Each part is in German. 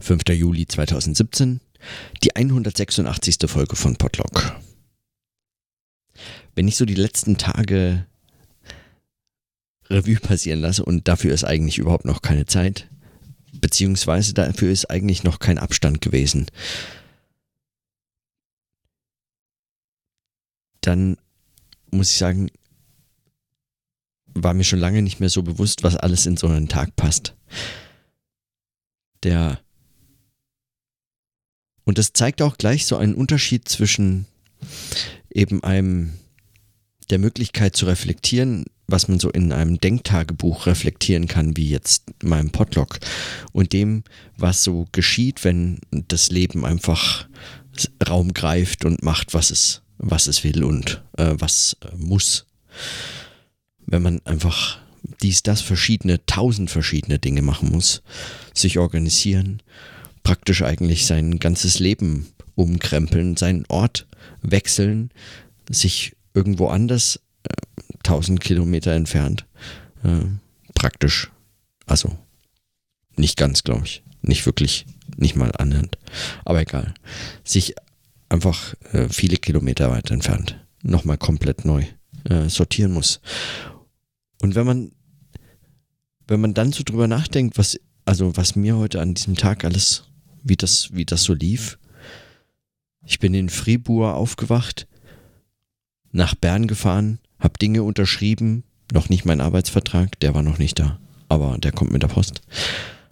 5. Juli 2017, die 186. Folge von Podlock. Wenn ich so die letzten Tage Revue passieren lasse und dafür ist eigentlich überhaupt noch keine Zeit, beziehungsweise dafür ist eigentlich noch kein Abstand gewesen, dann muss ich sagen, war mir schon lange nicht mehr so bewusst, was alles in so einen Tag passt. Der und das zeigt auch gleich so einen Unterschied zwischen eben einem der Möglichkeit zu reflektieren, was man so in einem Denktagebuch reflektieren kann, wie jetzt meinem Podlog, und dem, was so geschieht, wenn das Leben einfach Raum greift und macht, was es, was es will und äh, was äh, muss. Wenn man einfach dies, das verschiedene, tausend verschiedene Dinge machen muss, sich organisieren, praktisch eigentlich sein ganzes Leben umkrempeln, seinen Ort wechseln, sich irgendwo anders, äh, 1000 Kilometer entfernt, äh, praktisch, also nicht ganz, glaube ich, nicht wirklich, nicht mal annähernd, aber egal, sich einfach äh, viele Kilometer weit entfernt, nochmal komplett neu äh, sortieren muss. Und wenn man, wenn man dann so drüber nachdenkt, was, also was mir heute an diesem Tag alles, wie das, wie das so lief, ich bin in Fribourg aufgewacht, nach Bern gefahren, habe Dinge unterschrieben, noch nicht mein Arbeitsvertrag, der war noch nicht da, aber der kommt mit der Post.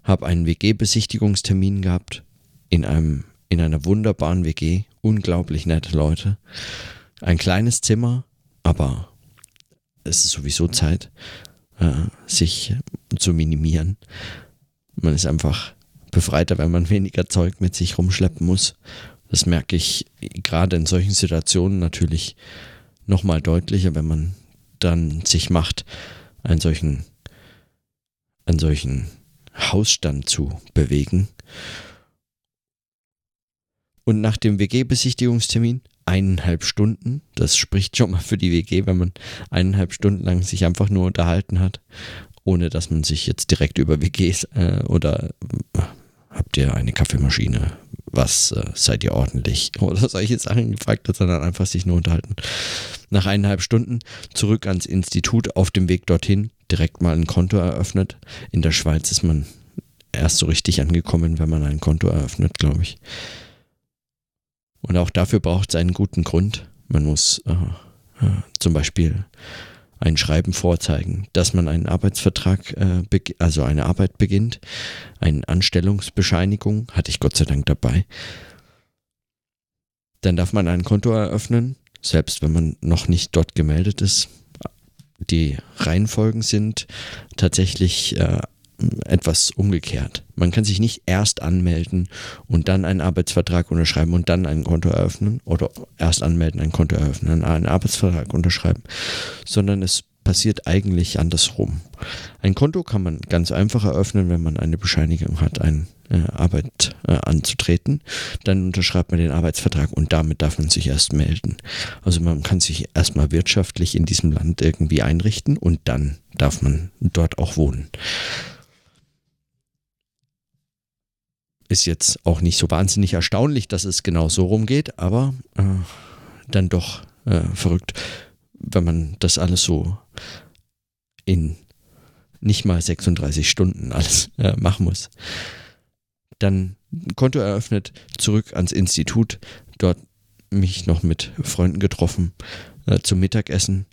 Habe einen WG-Besichtigungstermin gehabt in einem in einer wunderbaren WG, unglaublich nette Leute. Ein kleines Zimmer, aber es ist sowieso Zeit, äh, sich zu minimieren. Man ist einfach befreiter, wenn man weniger Zeug mit sich rumschleppen muss. Das merke ich gerade in solchen Situationen natürlich nochmal deutlicher, wenn man dann sich macht, einen solchen, einen solchen Hausstand zu bewegen. Und nach dem WG-Besichtigungstermin eineinhalb Stunden, das spricht schon mal für die WG, wenn man eineinhalb Stunden lang sich einfach nur unterhalten hat, ohne dass man sich jetzt direkt über WGs äh, oder habt ihr eine Kaffeemaschine, was äh, seid ihr ordentlich oder solche Sachen gefragt hat, sondern einfach sich nur unterhalten. Nach eineinhalb Stunden zurück ans Institut auf dem Weg dorthin, direkt mal ein Konto eröffnet. In der Schweiz ist man erst so richtig angekommen, wenn man ein Konto eröffnet, glaube ich. Und auch dafür braucht es einen guten Grund. Man muss äh, äh, zum Beispiel ein Schreiben vorzeigen, dass man einen Arbeitsvertrag, äh, also eine Arbeit beginnt, eine Anstellungsbescheinigung, hatte ich Gott sei Dank dabei. Dann darf man ein Konto eröffnen, selbst wenn man noch nicht dort gemeldet ist. Die Reihenfolgen sind tatsächlich äh, etwas umgekehrt. Man kann sich nicht erst anmelden und dann einen Arbeitsvertrag unterschreiben und dann ein Konto eröffnen oder erst anmelden, ein Konto eröffnen, einen Arbeitsvertrag unterschreiben, sondern es passiert eigentlich andersrum. Ein Konto kann man ganz einfach eröffnen, wenn man eine Bescheinigung hat, eine äh, Arbeit äh, anzutreten. Dann unterschreibt man den Arbeitsvertrag und damit darf man sich erst melden. Also man kann sich erstmal wirtschaftlich in diesem Land irgendwie einrichten und dann darf man dort auch wohnen. Ist jetzt auch nicht so wahnsinnig erstaunlich, dass es genau so rumgeht, aber äh, dann doch äh, verrückt, wenn man das alles so in nicht mal 36 Stunden alles äh, machen muss. Dann Konto eröffnet, zurück ans Institut, dort mich noch mit Freunden getroffen äh, zum Mittagessen,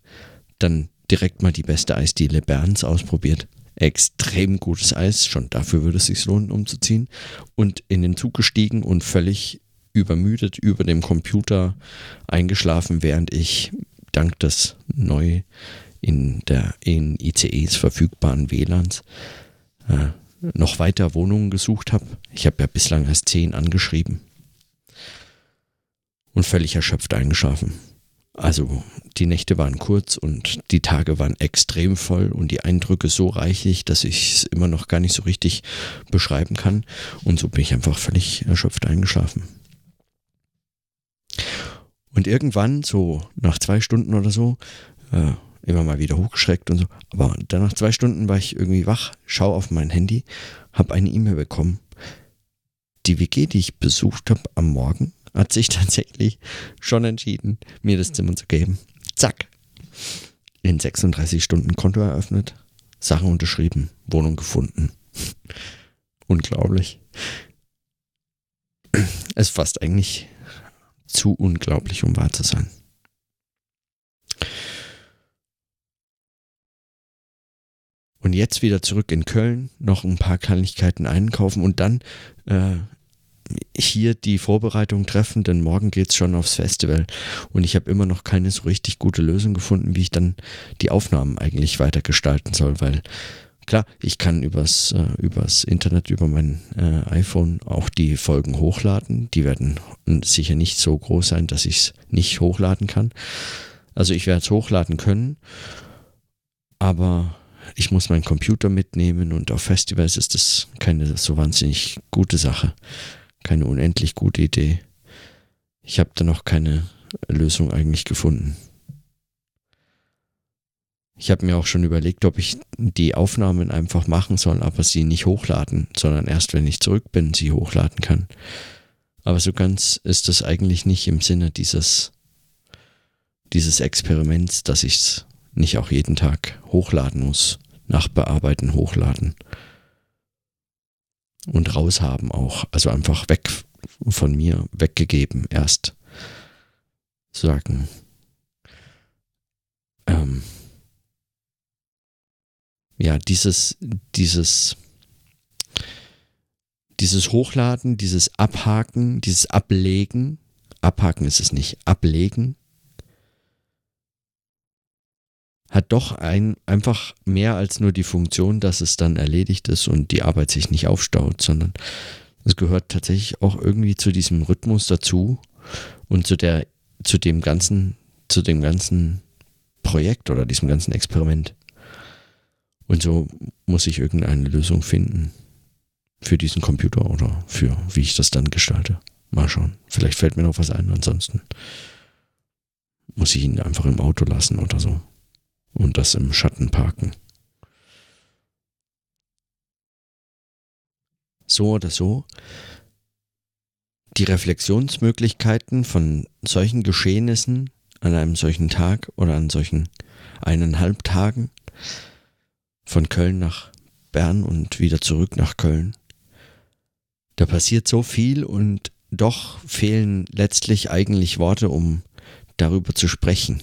dann direkt mal die beste Eisdiele Berns ausprobiert extrem gutes Eis. Schon dafür würde es sich lohnen, umzuziehen. Und in den Zug gestiegen und völlig übermüdet über dem Computer eingeschlafen, während ich dank des neu in der in ICEs verfügbaren WLANs äh, noch weiter Wohnungen gesucht habe. Ich habe ja bislang erst zehn angeschrieben und völlig erschöpft eingeschlafen. Also die Nächte waren kurz und die Tage waren extrem voll und die Eindrücke so reichlich, dass ich es immer noch gar nicht so richtig beschreiben kann. Und so bin ich einfach völlig erschöpft eingeschlafen. Und irgendwann, so nach zwei Stunden oder so, äh, immer mal wieder hochgeschreckt und so, aber dann nach zwei Stunden war ich irgendwie wach, schau auf mein Handy, habe eine E-Mail bekommen. die WG, die ich besucht habe am Morgen, hat sich tatsächlich schon entschieden, mir das Zimmer zu geben. Zack. In 36 Stunden Konto eröffnet, Sachen unterschrieben, Wohnung gefunden. Unglaublich. Es ist fast eigentlich zu unglaublich, um wahr zu sein. Und jetzt wieder zurück in Köln, noch ein paar Kleinigkeiten einkaufen und dann äh, hier die Vorbereitung treffen, denn morgen geht es schon aufs Festival. Und ich habe immer noch keine so richtig gute Lösung gefunden, wie ich dann die Aufnahmen eigentlich weiter gestalten soll, weil klar, ich kann übers, äh, übers Internet, über mein äh, iPhone auch die Folgen hochladen. Die werden sicher nicht so groß sein, dass ich es nicht hochladen kann. Also ich werde es hochladen können, aber ich muss meinen Computer mitnehmen und auf Festivals ist das keine so wahnsinnig gute Sache, keine unendlich gute Idee. Ich habe da noch keine Lösung eigentlich gefunden. Ich habe mir auch schon überlegt, ob ich die Aufnahmen einfach machen soll, aber sie nicht hochladen, sondern erst wenn ich zurück bin, sie hochladen kann. Aber so ganz ist das eigentlich nicht im Sinne dieses, dieses Experiments, dass ich es nicht auch jeden Tag hochladen muss. Nachbearbeiten, hochladen. Und raushaben auch. Also einfach weg von mir, weggegeben erst. Sagen. Ähm, ja, dieses, dieses, dieses Hochladen, dieses Abhaken, dieses Ablegen, Abhaken ist es nicht, Ablegen, hat doch ein, einfach mehr als nur die Funktion, dass es dann erledigt ist und die Arbeit sich nicht aufstaut, sondern es gehört tatsächlich auch irgendwie zu diesem Rhythmus dazu und zu der, zu dem ganzen, zu dem ganzen Projekt oder diesem ganzen Experiment. Und so muss ich irgendeine Lösung finden für diesen Computer oder für wie ich das dann gestalte. Mal schauen. Vielleicht fällt mir noch was ein, ansonsten muss ich ihn einfach im Auto lassen oder so und das im Schatten parken. So oder so, die Reflexionsmöglichkeiten von solchen Geschehnissen an einem solchen Tag oder an solchen eineinhalb Tagen von Köln nach Bern und wieder zurück nach Köln. Da passiert so viel und doch fehlen letztlich eigentlich Worte, um darüber zu sprechen.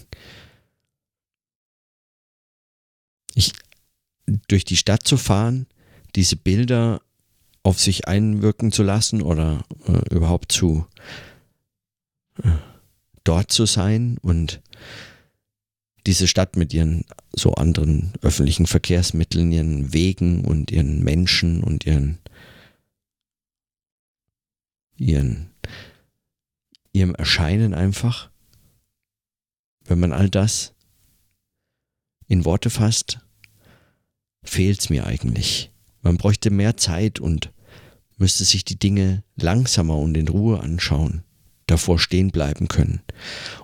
Ich, durch die Stadt zu fahren, diese Bilder auf sich einwirken zu lassen oder äh, überhaupt zu äh, dort zu sein und diese Stadt mit ihren so anderen öffentlichen Verkehrsmitteln, ihren Wegen und ihren Menschen und ihren, ihren, ihrem Erscheinen einfach, wenn man all das in Worte fasst, fehlt's mir eigentlich. Man bräuchte mehr Zeit und müsste sich die Dinge langsamer und in Ruhe anschauen davor stehen bleiben können.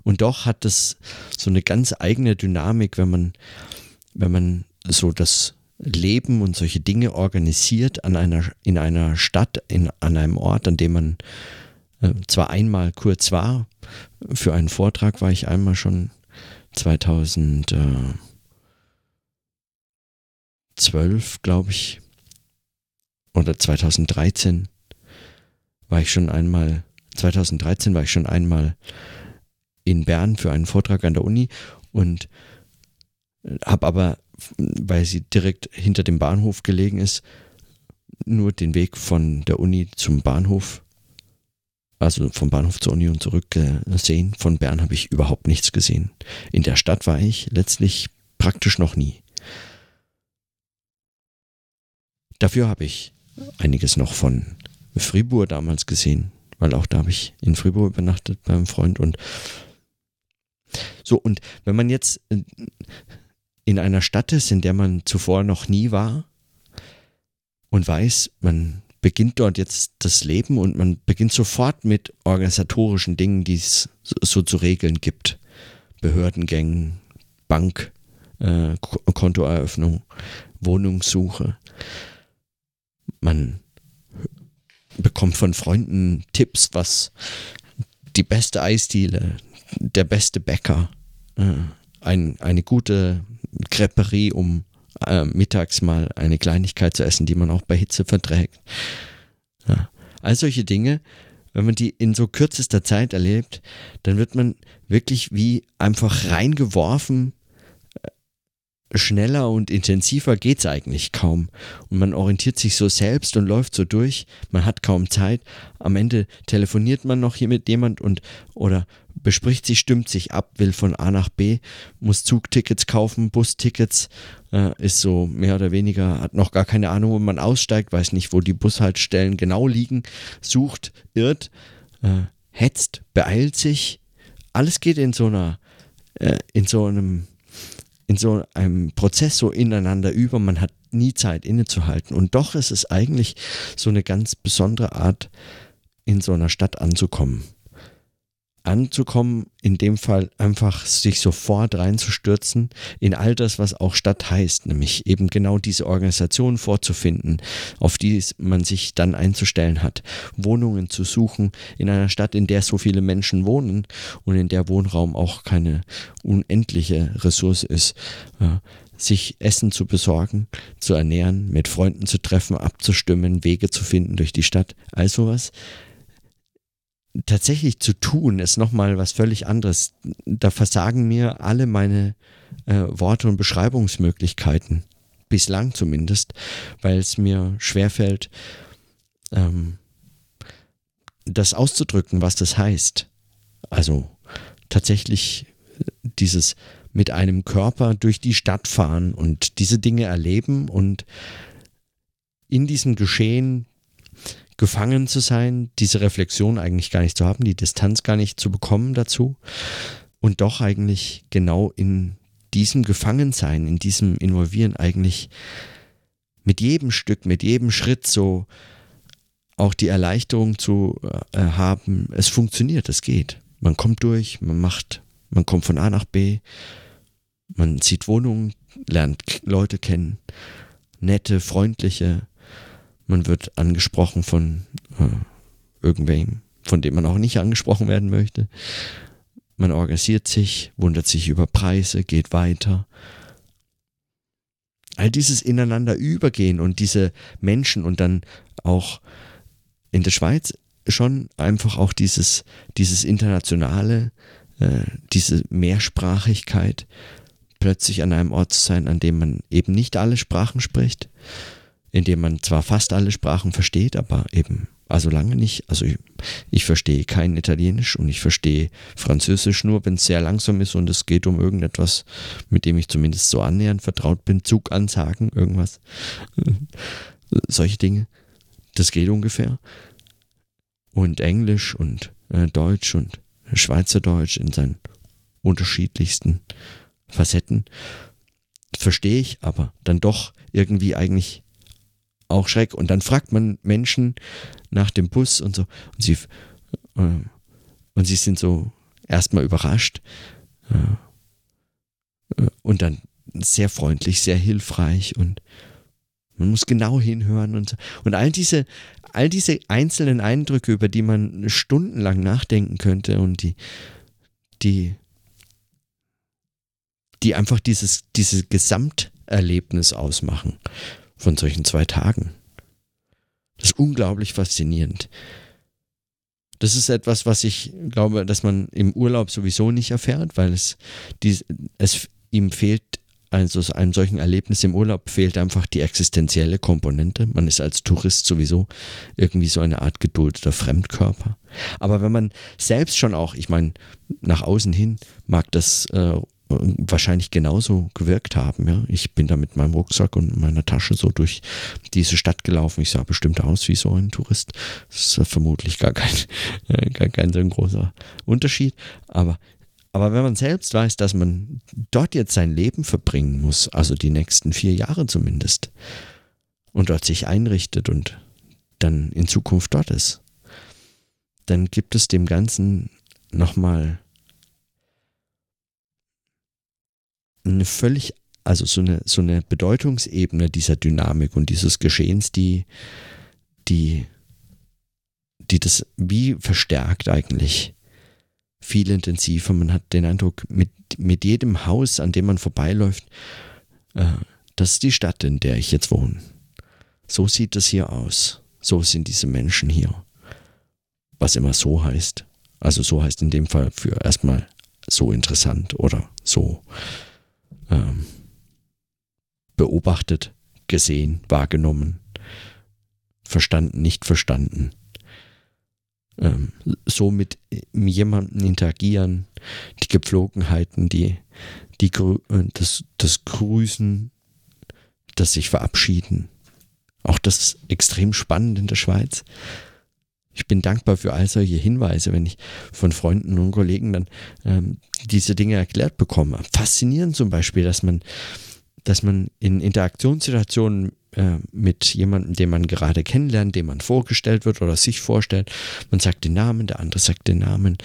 Und doch hat es so eine ganz eigene Dynamik, wenn man, wenn man so das Leben und solche Dinge organisiert an einer, in einer Stadt, in, an einem Ort, an dem man äh, zwar einmal kurz war, für einen Vortrag war ich einmal schon 2012, glaube ich, oder 2013 war ich schon einmal 2013 war ich schon einmal in Bern für einen Vortrag an der Uni und habe aber, weil sie direkt hinter dem Bahnhof gelegen ist, nur den Weg von der Uni zum Bahnhof, also vom Bahnhof zur Uni und zurück gesehen. Von Bern habe ich überhaupt nichts gesehen. In der Stadt war ich letztlich praktisch noch nie. Dafür habe ich einiges noch von Fribourg damals gesehen weil auch da habe ich in Fribourg übernachtet beim Freund und so und wenn man jetzt in einer Stadt ist, in der man zuvor noch nie war und weiß, man beginnt dort jetzt das Leben und man beginnt sofort mit organisatorischen Dingen, die es so zu regeln gibt. Behördengängen, Bank, äh, Kontoeröffnung, Wohnungssuche. Man bekommt von Freunden Tipps, was die beste Eisdiele, der beste Bäcker, äh, ein, eine gute Creperie, um äh, mittags mal eine Kleinigkeit zu essen, die man auch bei Hitze verträgt. Ja. All solche Dinge, wenn man die in so kürzester Zeit erlebt, dann wird man wirklich wie einfach reingeworfen schneller und intensiver geht's eigentlich kaum. Und man orientiert sich so selbst und läuft so durch. Man hat kaum Zeit. Am Ende telefoniert man noch hier mit jemand und oder bespricht sich, stimmt sich ab, will von A nach B, muss Zugtickets kaufen, Bustickets, äh, ist so mehr oder weniger, hat noch gar keine Ahnung, wo man aussteigt, weiß nicht, wo die Bushaltestellen genau liegen, sucht, irrt, äh, hetzt, beeilt sich. Alles geht in so einer, äh, in so einem in so einem Prozess so ineinander über. Man hat nie Zeit innezuhalten. Und doch ist es eigentlich so eine ganz besondere Art, in so einer Stadt anzukommen anzukommen, in dem Fall einfach sich sofort reinzustürzen in all das, was auch Stadt heißt, nämlich eben genau diese Organisation vorzufinden, auf die man sich dann einzustellen hat, Wohnungen zu suchen in einer Stadt, in der so viele Menschen wohnen und in der Wohnraum auch keine unendliche Ressource ist. sich Essen zu besorgen, zu ernähren, mit Freunden zu treffen, abzustimmen, Wege zu finden durch die Stadt, all sowas tatsächlich zu tun, ist nochmal was völlig anderes. Da versagen mir alle meine äh, Worte und Beschreibungsmöglichkeiten. Bislang zumindest, weil es mir schwerfällt, ähm, das auszudrücken, was das heißt. Also tatsächlich dieses mit einem Körper durch die Stadt fahren und diese Dinge erleben und in diesem Geschehen gefangen zu sein, diese Reflexion eigentlich gar nicht zu haben, die Distanz gar nicht zu bekommen dazu und doch eigentlich genau in diesem Gefangensein, in diesem Involvieren eigentlich mit jedem Stück, mit jedem Schritt so auch die Erleichterung zu äh, haben, es funktioniert, es geht. Man kommt durch, man macht, man kommt von A nach B, man sieht Wohnungen, lernt Leute kennen, nette, freundliche, man wird angesprochen von äh, irgendwem, von dem man auch nicht angesprochen werden möchte. Man organisiert sich, wundert sich über Preise, geht weiter. All dieses ineinander übergehen und diese Menschen und dann auch in der Schweiz schon einfach auch dieses, dieses internationale, äh, diese Mehrsprachigkeit, plötzlich an einem Ort zu sein, an dem man eben nicht alle Sprachen spricht, in dem man zwar fast alle Sprachen versteht, aber eben also lange nicht. Also ich, ich verstehe kein Italienisch und ich verstehe Französisch nur, wenn es sehr langsam ist und es geht um irgendetwas, mit dem ich zumindest so annähernd vertraut bin. Zugansagen, irgendwas. Solche Dinge. Das geht ungefähr. Und Englisch und äh, Deutsch und Schweizerdeutsch in seinen unterschiedlichsten Facetten verstehe ich, aber dann doch irgendwie eigentlich auch Schreck. Und dann fragt man Menschen nach dem Bus und so. Und sie, äh, und sie sind so erstmal überrascht. Äh, äh, und dann sehr freundlich, sehr hilfreich und man muss genau hinhören und so. Und all diese, all diese einzelnen Eindrücke, über die man stundenlang nachdenken könnte und die, die, die einfach dieses, dieses Gesamterlebnis ausmachen von solchen zwei Tagen. Das ist unglaublich faszinierend. Das ist etwas, was ich glaube, dass man im Urlaub sowieso nicht erfährt, weil es, die, es ihm fehlt, also einem solchen Erlebnis im Urlaub fehlt einfach die existenzielle Komponente. Man ist als Tourist sowieso irgendwie so eine Art geduldeter Fremdkörper. Aber wenn man selbst schon auch, ich meine, nach außen hin mag das äh, wahrscheinlich genauso gewirkt haben. Ja. Ich bin da mit meinem Rucksack und meiner Tasche so durch diese Stadt gelaufen. Ich sah bestimmt aus wie so ein Tourist. Das ist vermutlich gar kein, gar kein so ein großer Unterschied. Aber, aber wenn man selbst weiß, dass man dort jetzt sein Leben verbringen muss, also die nächsten vier Jahre zumindest, und dort sich einrichtet und dann in Zukunft dort ist, dann gibt es dem Ganzen nochmal eine völlig, also so eine, so eine Bedeutungsebene dieser Dynamik und dieses Geschehens, die, die die das wie verstärkt eigentlich viel intensiver. Man hat den Eindruck, mit, mit jedem Haus, an dem man vorbeiläuft, äh, das ist die Stadt, in der ich jetzt wohne. So sieht es hier aus. So sind diese Menschen hier. Was immer so heißt. Also so heißt in dem Fall für erstmal so interessant oder so ähm, beobachtet, gesehen, wahrgenommen, verstanden, nicht verstanden. Ähm, so mit jemandem interagieren, die Gepflogenheiten, die, die, äh, das, das Grüßen, das sich verabschieden. Auch das ist extrem spannend in der Schweiz. Ich bin dankbar für all solche Hinweise, wenn ich von Freunden und Kollegen dann ähm, diese Dinge erklärt bekomme. Faszinierend zum Beispiel, dass man, dass man in Interaktionssituationen äh, mit jemandem, den man gerade kennenlernt, dem man vorgestellt wird oder sich vorstellt. Man sagt den Namen, der andere sagt den Namen.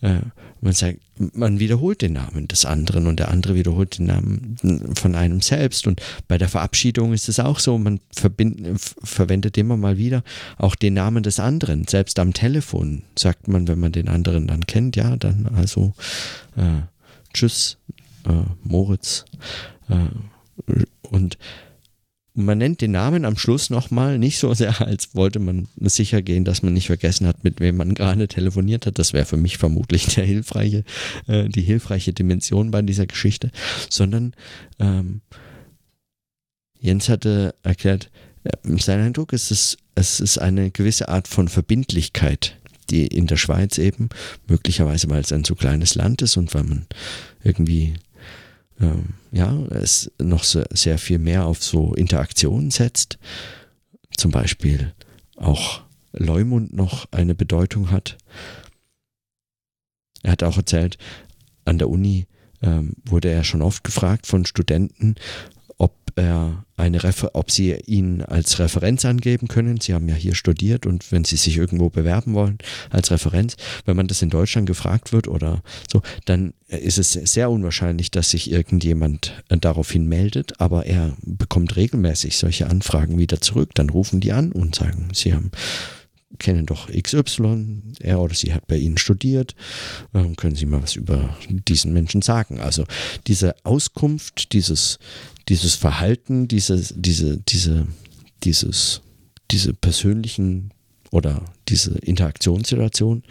Äh, man sagt, man wiederholt den Namen des anderen und der andere wiederholt den Namen von einem selbst. Und bei der Verabschiedung ist es auch so, man verwendet immer mal wieder auch den Namen des anderen. Selbst am Telefon sagt man, wenn man den anderen dann kennt, ja, dann also äh, Tschüss, äh, Moritz. Äh, und man nennt den Namen am Schluss nochmal, nicht so sehr, als wollte man sicher gehen, dass man nicht vergessen hat, mit wem man gerade telefoniert hat. Das wäre für mich vermutlich der hilfreiche, äh, die hilfreiche Dimension bei dieser Geschichte, sondern ähm, Jens hatte erklärt, äh, sein Eindruck ist, es, es ist eine gewisse Art von Verbindlichkeit, die in der Schweiz eben, möglicherweise weil es ein so kleines Land ist und weil man irgendwie ähm, ja, es noch so, sehr viel mehr auf so Interaktionen setzt. Zum Beispiel auch Leumund noch eine Bedeutung hat. Er hat auch erzählt, an der Uni ähm, wurde er schon oft gefragt von Studenten, er eine Refer ob Sie ihn als Referenz angeben können. Sie haben ja hier studiert und wenn Sie sich irgendwo bewerben wollen als Referenz, wenn man das in Deutschland gefragt wird oder so, dann ist es sehr unwahrscheinlich, dass sich irgendjemand äh, daraufhin meldet, aber er bekommt regelmäßig solche Anfragen wieder zurück. Dann rufen die an und sagen, Sie haben kennen doch XY, er oder sie hat bei Ihnen studiert, können Sie mal was über diesen Menschen sagen? Also diese Auskunft, dieses, dieses Verhalten, dieses, diese, diese, dieses, diese persönlichen oder diese Interaktionssituation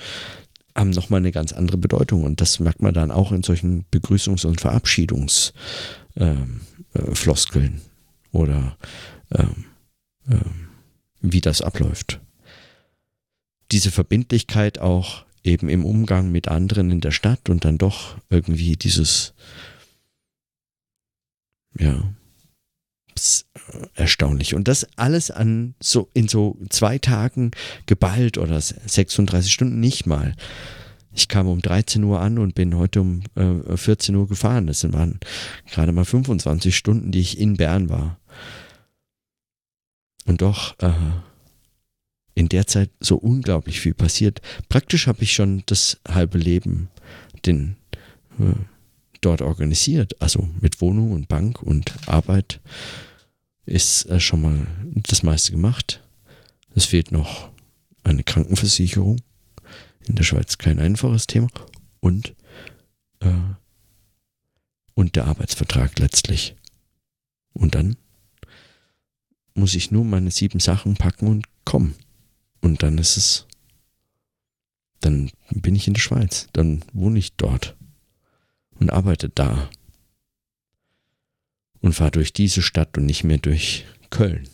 haben nochmal eine ganz andere Bedeutung. Und das merkt man dann auch in solchen Begrüßungs- und Verabschiedungsfloskeln ähm, äh, oder ähm, äh, wie das abläuft. Diese Verbindlichkeit auch eben im Umgang mit anderen in der Stadt und dann doch irgendwie dieses ja. Erstaunlich. Und das alles an so in so zwei Tagen geballt oder 36 Stunden nicht mal. Ich kam um 13 Uhr an und bin heute um äh, 14 Uhr gefahren. Das waren gerade mal 25 Stunden, die ich in Bern war. Und doch äh, in der Zeit so unglaublich viel passiert. Praktisch habe ich schon das halbe Leben den äh, dort organisiert. Also mit Wohnung und Bank und Arbeit ist äh, schon mal das meiste gemacht. Es fehlt noch eine Krankenversicherung. In der Schweiz kein einfaches Thema. Und, äh, und der Arbeitsvertrag letztlich. Und dann muss ich nur meine sieben Sachen packen und kommen. Und dann ist es, dann bin ich in der Schweiz, dann wohne ich dort und arbeite da. Und fahre durch diese Stadt und nicht mehr durch Köln.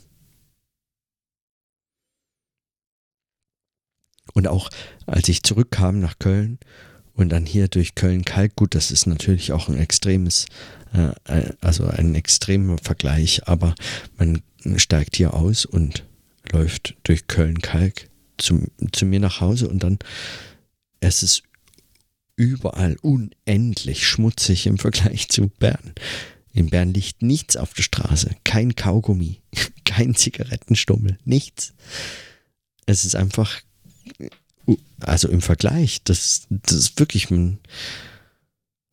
Und auch als ich zurückkam nach Köln und dann hier durch Köln-Kalk, gut, das ist natürlich auch ein extremes, äh, äh, also ein extremer Vergleich, aber man steigt hier aus und läuft durch Köln-Kalk zu, zu mir nach Hause und dann es ist überall unendlich schmutzig im Vergleich zu Bern. In Bern liegt nichts auf der Straße, kein Kaugummi, kein Zigarettenstummel, nichts. Es ist einfach, also im Vergleich, das, das ist wirklich,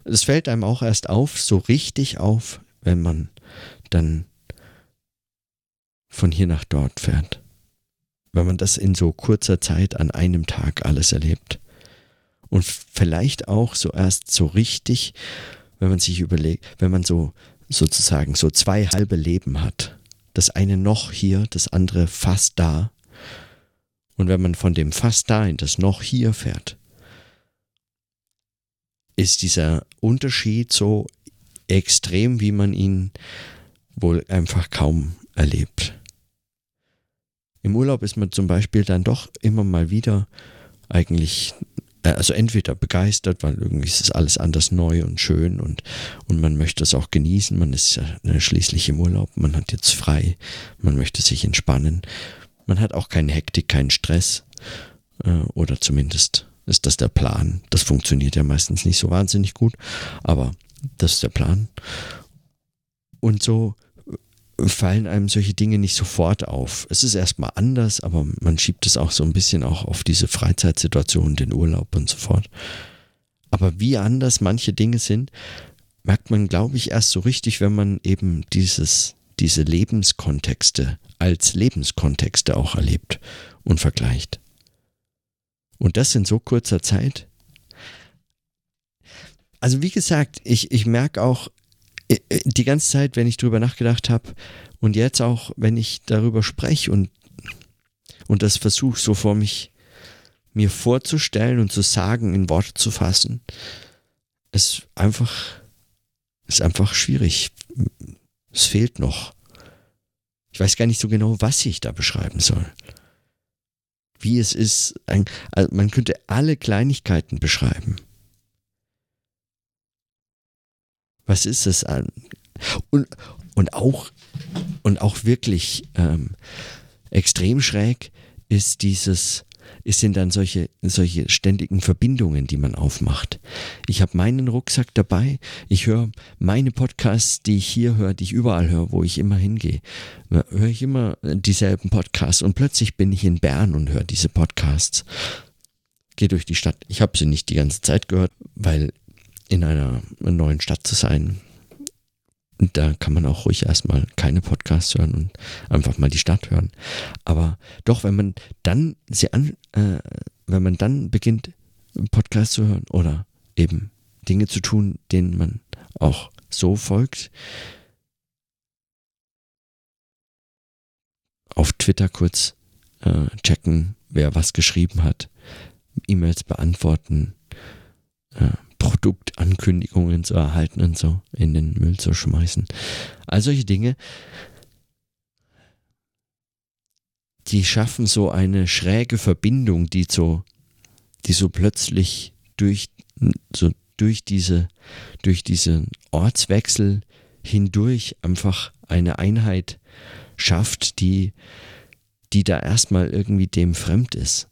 es fällt einem auch erst auf, so richtig auf, wenn man dann von hier nach dort fährt. wenn man das in so kurzer Zeit an einem Tag alles erlebt. Und vielleicht auch so erst so richtig, wenn man sich überlegt, wenn man so sozusagen so zwei halbe Leben hat. Das eine noch hier, das andere fast da. Und wenn man von dem fast da in das noch hier fährt, ist dieser Unterschied so extrem, wie man ihn wohl einfach kaum erlebt. Im Urlaub ist man zum Beispiel dann doch immer mal wieder eigentlich, also entweder begeistert, weil irgendwie ist es alles anders neu und schön und, und man möchte es auch genießen. Man ist ja schließlich im Urlaub, man hat jetzt frei, man möchte sich entspannen. Man hat auch keine Hektik, keinen Stress äh, oder zumindest ist das der Plan. Das funktioniert ja meistens nicht so wahnsinnig gut, aber das ist der Plan. Und so fallen einem solche Dinge nicht sofort auf. Es ist erstmal anders, aber man schiebt es auch so ein bisschen auch auf diese Freizeitsituation, den Urlaub und so fort. Aber wie anders manche Dinge sind, merkt man, glaube ich, erst so richtig, wenn man eben dieses, diese Lebenskontexte als Lebenskontexte auch erlebt und vergleicht. Und das in so kurzer Zeit. Also wie gesagt, ich, ich merke auch die ganze Zeit, wenn ich drüber nachgedacht habe und jetzt auch, wenn ich darüber spreche und, und das versuche so vor mich mir vorzustellen und zu sagen, in Worte zu fassen, ist einfach, ist einfach schwierig. Es fehlt noch. Ich weiß gar nicht so genau, was ich da beschreiben soll wie es ist. Ein, also man könnte alle Kleinigkeiten beschreiben. Was ist es an? Und, und auch und auch wirklich ähm, extrem schräg ist dieses es sind dann solche, solche ständigen Verbindungen, die man aufmacht. Ich habe meinen Rucksack dabei, ich höre meine Podcasts, die ich hier höre, die ich überall höre, wo ich immer hingehe, höre ich immer dieselben Podcasts und plötzlich bin ich in Bern und höre diese Podcasts. Gehe durch die Stadt. Ich habe sie nicht die ganze Zeit gehört, weil in einer neuen Stadt zu sein, da kann man auch ruhig erstmal keine Podcasts hören und einfach mal die Stadt hören. Aber doch, wenn man dann sie an, äh, wenn man dann beginnt, Podcasts zu hören oder eben Dinge zu tun, denen man auch so folgt, auf Twitter kurz äh, checken, wer was geschrieben hat, E-Mails beantworten, äh, Produktankündigungen zu erhalten und so in den Müll zu schmeißen. All solche Dinge, die schaffen so eine schräge Verbindung, die so, die so plötzlich durch, so durch diese, durch diesen Ortswechsel hindurch einfach eine Einheit schafft, die, die da erstmal irgendwie dem fremd ist.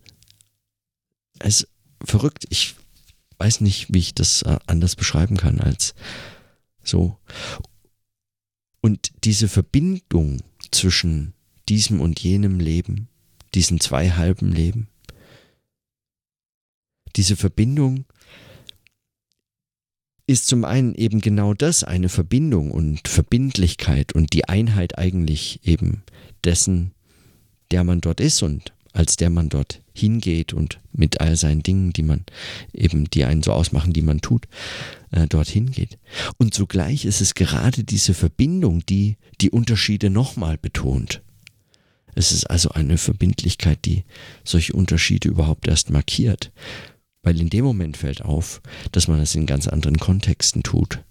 Es ist verrückt. Ich weiß nicht, wie ich das äh, anders beschreiben kann als so. Und diese Verbindung zwischen diesem und jenem Leben, diesen zwei halben Leben, diese Verbindung ist zum einen eben genau das, eine Verbindung und Verbindlichkeit und die Einheit eigentlich eben dessen, der man dort ist und als der man dort hingeht und mit all seinen Dingen, die man eben, die einen so ausmachen, die man tut, äh, dorthin geht. Und zugleich ist es gerade diese Verbindung, die die Unterschiede nochmal betont. Es ist also eine Verbindlichkeit, die solche Unterschiede überhaupt erst markiert. Weil in dem Moment fällt auf, dass man es in ganz anderen Kontexten tut.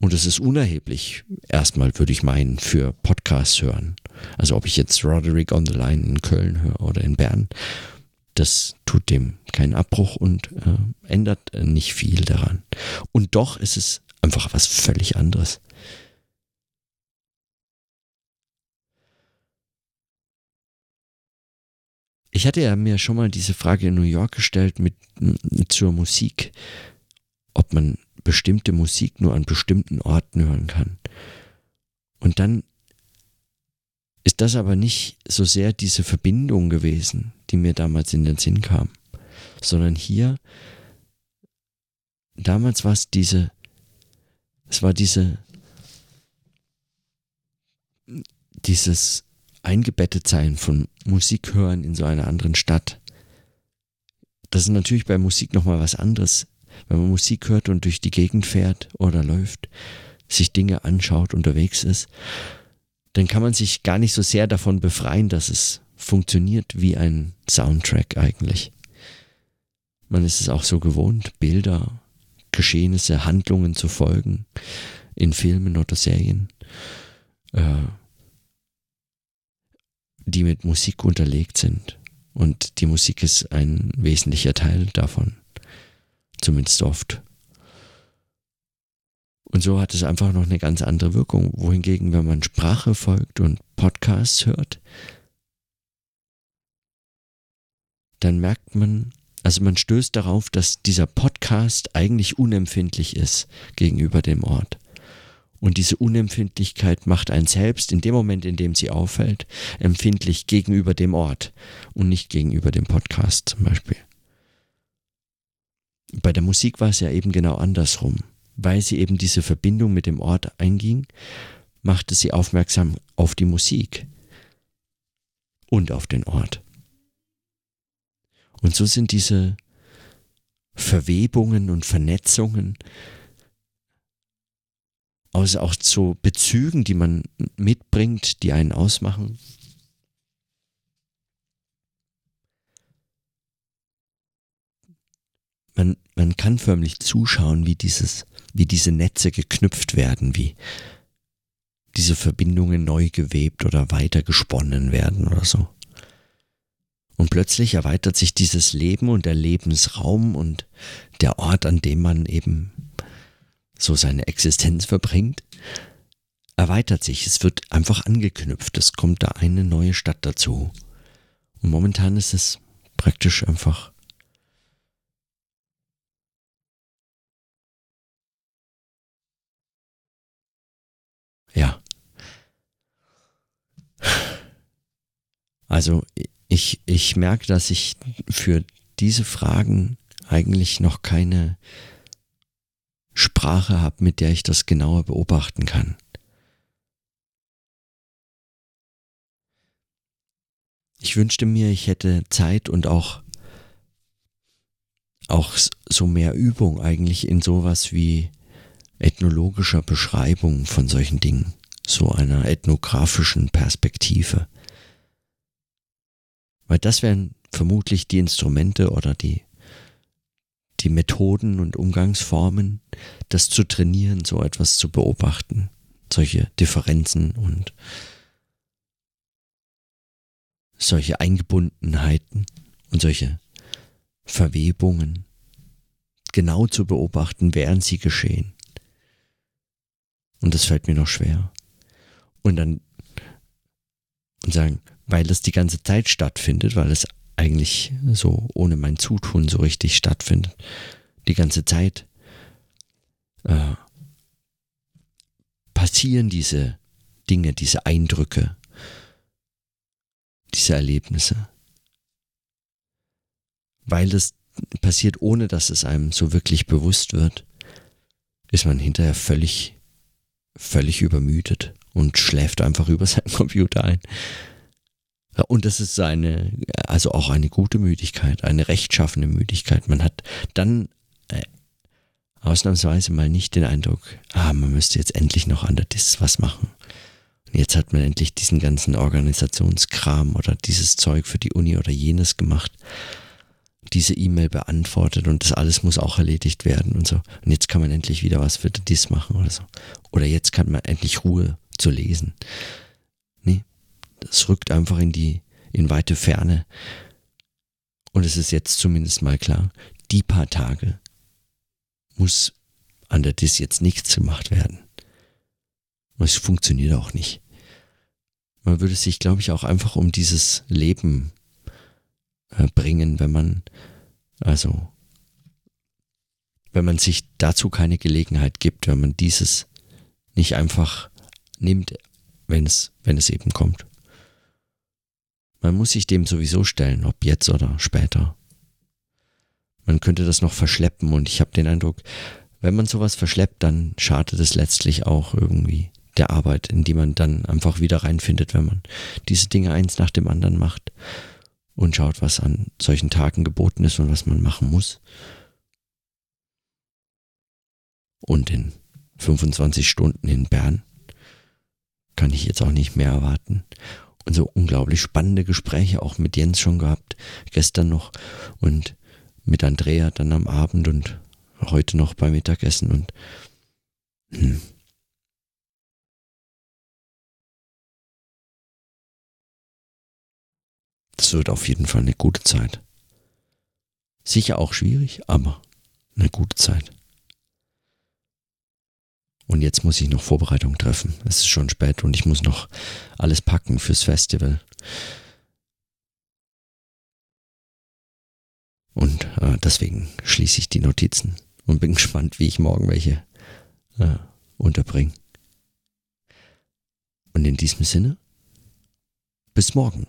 Und es ist unerheblich, erstmal würde ich meinen, für Podcasts hören. Also ob ich jetzt Roderick on the Line in Köln höre oder in Bern, das tut dem keinen Abbruch und äh, ändert nicht viel daran. Und doch ist es einfach was völlig anderes. Ich hatte ja mir schon mal diese Frage in New York gestellt mit zur Musik, ob man bestimmte Musik nur an bestimmten Orten hören kann. Und dann ist das aber nicht so sehr diese Verbindung gewesen, die mir damals in den Sinn kam, sondern hier, damals war es diese, es war diese, dieses eingebettet sein von Musik hören in so einer anderen Stadt. Das ist natürlich bei Musik nochmal was anderes. Wenn man Musik hört und durch die Gegend fährt oder läuft, sich Dinge anschaut, unterwegs ist, dann kann man sich gar nicht so sehr davon befreien, dass es funktioniert wie ein Soundtrack eigentlich. Man ist es auch so gewohnt, Bilder, Geschehnisse, Handlungen zu folgen in Filmen oder Serien, äh, die mit Musik unterlegt sind. Und die Musik ist ein wesentlicher Teil davon. Zumindest oft. Und so hat es einfach noch eine ganz andere Wirkung. Wohingegen, wenn man Sprache folgt und Podcasts hört, dann merkt man, also man stößt darauf, dass dieser Podcast eigentlich unempfindlich ist gegenüber dem Ort. Und diese Unempfindlichkeit macht einen selbst in dem Moment, in dem sie auffällt, empfindlich gegenüber dem Ort und nicht gegenüber dem Podcast zum Beispiel. Bei der Musik war es ja eben genau andersrum. Weil sie eben diese Verbindung mit dem Ort einging, machte sie aufmerksam auf die Musik und auf den Ort. Und so sind diese Verwebungen und Vernetzungen aus auch so Bezügen, die man mitbringt, die einen ausmachen. Man, man kann förmlich zuschauen, wie dieses, wie diese Netze geknüpft werden, wie diese Verbindungen neu gewebt oder weiter gesponnen werden oder so. Und plötzlich erweitert sich dieses Leben und der Lebensraum und der Ort, an dem man eben so seine Existenz verbringt, erweitert sich. Es wird einfach angeknüpft. Es kommt da eine neue Stadt dazu. Und momentan ist es praktisch einfach ja. Also ich, ich merke, dass ich für diese Fragen eigentlich noch keine Sprache habe, mit der ich das genauer beobachten kann. Ich wünschte mir, ich hätte Zeit und auch, auch so mehr Übung eigentlich in sowas wie ethnologischer Beschreibung von solchen Dingen, so einer ethnografischen Perspektive. Weil das wären vermutlich die Instrumente oder die die Methoden und Umgangsformen, das zu trainieren, so etwas zu beobachten, solche Differenzen und solche Eingebundenheiten und solche Verwebungen genau zu beobachten, während sie geschehen. Und das fällt mir noch schwer. Und dann und sagen, weil das die ganze Zeit stattfindet, weil es eigentlich so ohne mein Zutun so richtig stattfindet. Die ganze Zeit äh, passieren diese Dinge, diese Eindrücke, diese Erlebnisse. Weil das passiert, ohne dass es einem so wirklich bewusst wird, ist man hinterher völlig, völlig übermüdet und schläft einfach über seinen Computer ein. Und das ist eine, also auch eine gute Müdigkeit, eine rechtschaffene Müdigkeit. Man hat dann äh, ausnahmsweise mal nicht den Eindruck, ah, man müsste jetzt endlich noch an der DIS was machen. Und jetzt hat man endlich diesen ganzen Organisationskram oder dieses Zeug für die Uni oder jenes gemacht, diese E-Mail beantwortet und das alles muss auch erledigt werden und so. Und jetzt kann man endlich wieder was für die DIS machen oder so. Oder jetzt kann man endlich Ruhe zu lesen. Das rückt einfach in die, in weite Ferne. Und es ist jetzt zumindest mal klar, die paar Tage muss an der Dis jetzt nichts gemacht werden. Es funktioniert auch nicht. Man würde sich, glaube ich, auch einfach um dieses Leben bringen, wenn man, also, wenn man sich dazu keine Gelegenheit gibt, wenn man dieses nicht einfach nimmt, wenn es, wenn es eben kommt. Man muss sich dem sowieso stellen, ob jetzt oder später. Man könnte das noch verschleppen und ich habe den Eindruck, wenn man sowas verschleppt, dann schadet es letztlich auch irgendwie der Arbeit, in die man dann einfach wieder reinfindet, wenn man diese Dinge eins nach dem anderen macht und schaut, was an solchen Tagen geboten ist und was man machen muss. Und in 25 Stunden in Bern kann ich jetzt auch nicht mehr erwarten. Und so unglaublich spannende Gespräche auch mit Jens schon gehabt, gestern noch und mit Andrea dann am Abend und heute noch beim Mittagessen und hm. Das wird auf jeden Fall eine gute Zeit. Sicher auch schwierig, aber eine gute Zeit. Und jetzt muss ich noch Vorbereitung treffen. Es ist schon spät und ich muss noch alles packen fürs Festival. Und äh, deswegen schließe ich die Notizen und bin gespannt, wie ich morgen welche äh, unterbringe. Und in diesem Sinne, bis morgen.